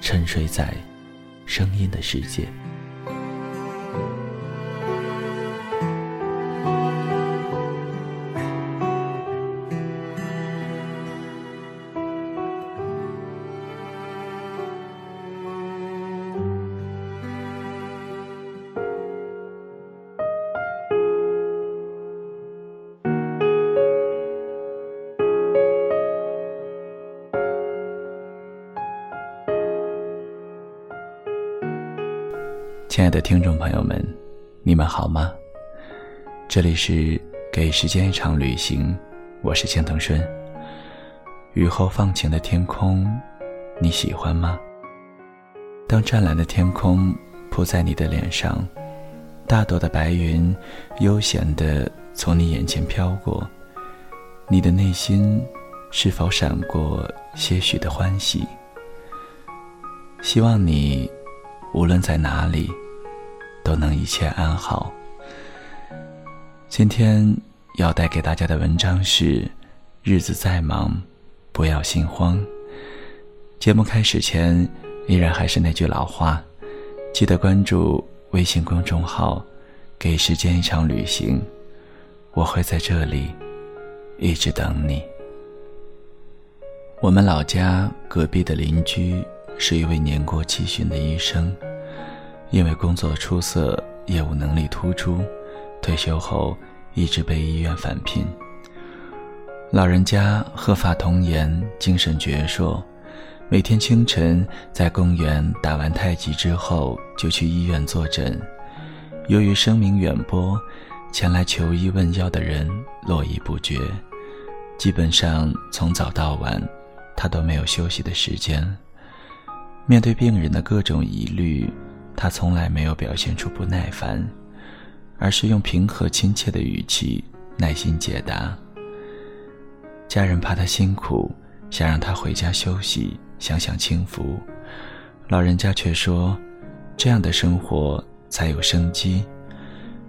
沉睡在声音的世界。亲爱的听众朋友们，你们好吗？这里是给时间一场旅行，我是青藤顺。雨后放晴的天空，你喜欢吗？当湛蓝的天空铺在你的脸上，大朵的白云悠闲地从你眼前飘过，你的内心是否闪过些许的欢喜？希望你。无论在哪里，都能一切安好。今天要带给大家的文章是：日子再忙，不要心慌。节目开始前，依然还是那句老话，记得关注微信公众号“给时间一场旅行”，我会在这里一直等你。我们老家隔壁的邻居。是一位年过七旬的医生，因为工作出色、业务能力突出，退休后一直被医院返聘。老人家鹤发童颜，精神矍铄，每天清晨在公园打完太极之后，就去医院坐诊。由于声名远播，前来求医问药的人络绎不绝，基本上从早到晚，他都没有休息的时间。面对病人的各种疑虑，他从来没有表现出不耐烦，而是用平和亲切的语气耐心解答。家人怕他辛苦，想让他回家休息，享享清福。老人家却说：“这样的生活才有生机。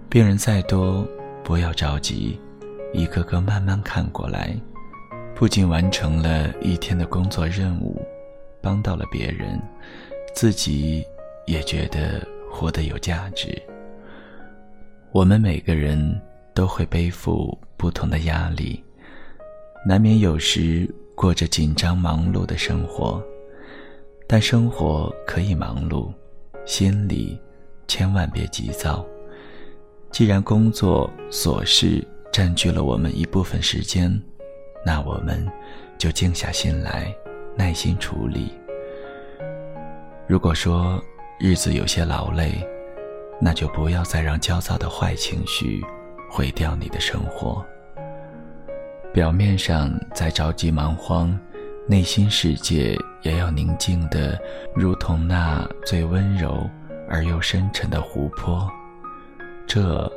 病人再多，不要着急，一个个慢慢看过来。不仅完成了一天的工作任务。”帮到了别人，自己也觉得活得有价值。我们每个人都会背负不同的压力，难免有时过着紧张忙碌的生活。但生活可以忙碌，心里千万别急躁。既然工作琐事占据了我们一部分时间，那我们就静下心来。耐心处理。如果说日子有些劳累，那就不要再让焦躁的坏情绪毁掉你的生活。表面上在着急忙慌，内心世界也要宁静的，如同那最温柔而又深沉的湖泊。这，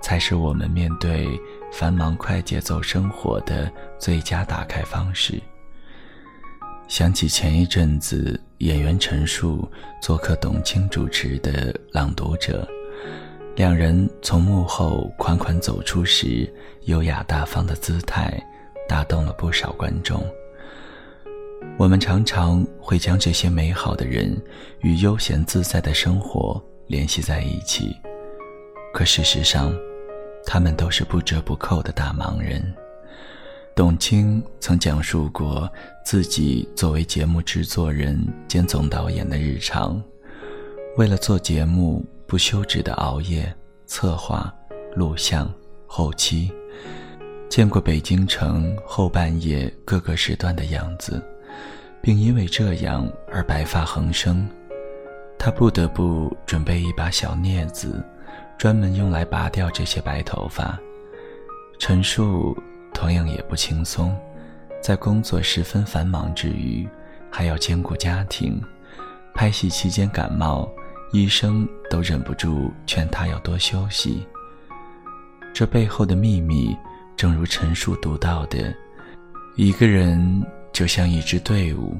才是我们面对繁忙快节奏生活的最佳打开方式。想起前一阵子演员陈数做客董卿主持的《朗读者》，两人从幕后款款走出时优雅大方的姿态，打动了不少观众。我们常常会将这些美好的人与悠闲自在的生活联系在一起，可事实上，他们都是不折不扣的大忙人。董卿曾讲述过自己作为节目制作人兼总导演的日常，为了做节目，不休止的熬夜、策划、录像、后期，见过北京城后半夜各个时段的样子，并因为这样而白发横生。他不得不准备一把小镊子，专门用来拔掉这些白头发。陈述同样也不轻松，在工作十分繁忙之余，还要兼顾家庭。拍戏期间感冒，医生都忍不住劝他要多休息。这背后的秘密，正如陈述读到的：一个人就像一支队伍，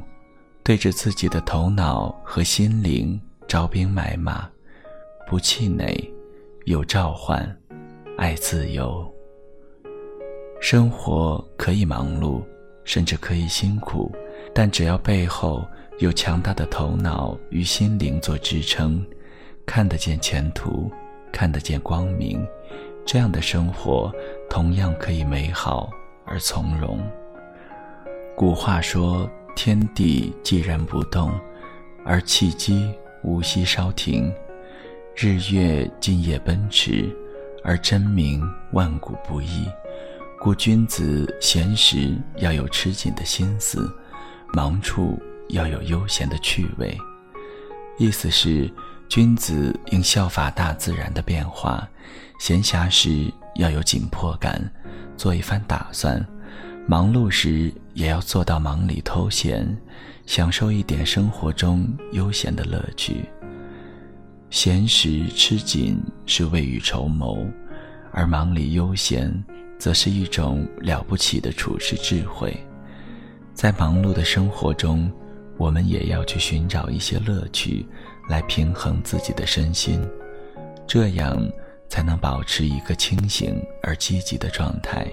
对着自己的头脑和心灵招兵买马，不气馁，有召唤，爱自由。生活可以忙碌，甚至可以辛苦，但只要背后有强大的头脑与心灵做支撑，看得见前途，看得见光明，这样的生活同样可以美好而从容。古话说：“天地既然不动，而气机无息稍停；日月今夜奔驰，而真名万古不易。”故君子闲时要有吃紧的心思，忙处要有悠闲的趣味。意思是，君子应效法大自然的变化，闲暇时要有紧迫感，做一番打算；忙碌时也要做到忙里偷闲，享受一点生活中悠闲的乐趣。闲时吃紧是未雨绸缪，而忙里悠闲。则是一种了不起的处世智慧，在忙碌的生活中，我们也要去寻找一些乐趣，来平衡自己的身心，这样才能保持一个清醒而积极的状态。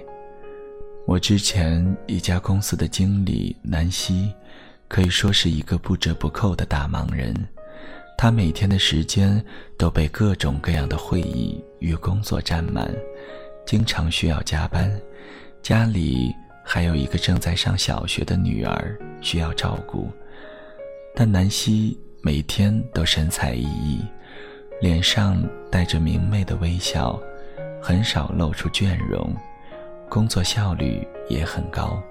我之前一家公司的经理南希，可以说是一个不折不扣的大忙人，他每天的时间都被各种各样的会议与工作占满。经常需要加班，家里还有一个正在上小学的女儿需要照顾，但南希每天都神采奕奕，脸上带着明媚的微笑，很少露出倦容，工作效率也很高。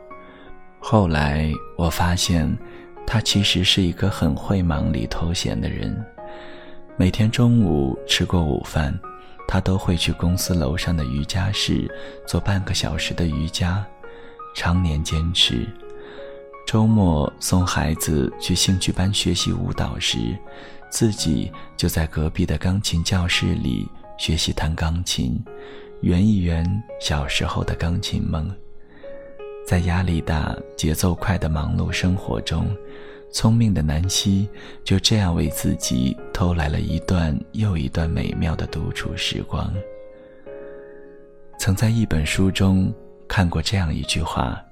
后来我发现，她其实是一个很会忙里偷闲的人，每天中午吃过午饭。他都会去公司楼上的瑜伽室做半个小时的瑜伽，常年坚持。周末送孩子去兴趣班学习舞蹈时，自己就在隔壁的钢琴教室里学习弹钢琴，圆一圆小时候的钢琴梦。在压力大、节奏快的忙碌生活中。聪明的南希就这样为自己偷来了一段又一段美妙的独处时光。曾在一本书中看过这样一句话：“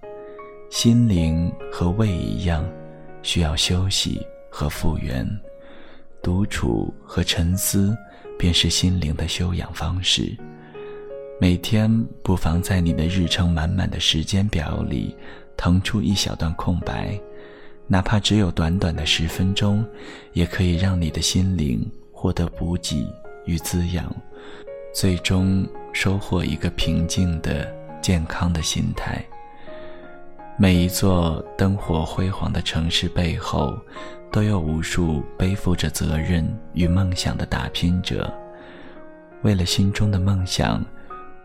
心灵和胃一样，需要休息和复原。独处和沉思，便是心灵的修养方式。每天不妨在你的日程满满的时间表里，腾出一小段空白。”哪怕只有短短的十分钟，也可以让你的心灵获得补给与滋养，最终收获一个平静的、健康的心态。每一座灯火辉煌的城市背后，都有无数背负着责任与梦想的打拼者。为了心中的梦想，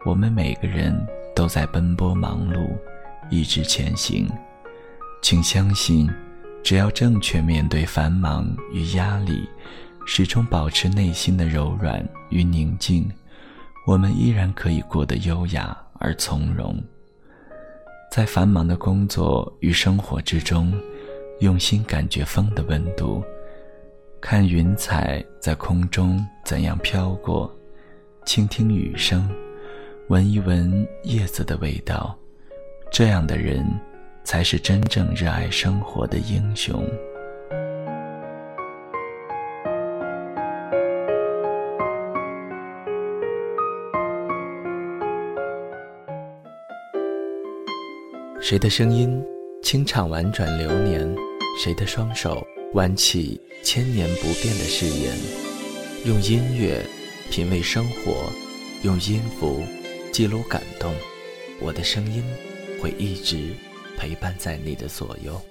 我们每个人都在奔波忙碌，一直前行。请相信。只要正确面对繁忙与压力，始终保持内心的柔软与宁静，我们依然可以过得优雅而从容。在繁忙的工作与生活之中，用心感觉风的温度，看云彩在空中怎样飘过，倾听雨声，闻一闻叶子的味道，这样的人。才是真正热爱生活的英雄。谁的声音清唱婉转流年？谁的双手弯起千年不变的誓言，用音乐品味生活，用音符记录感动。我的声音会一直陪伴在你的左右。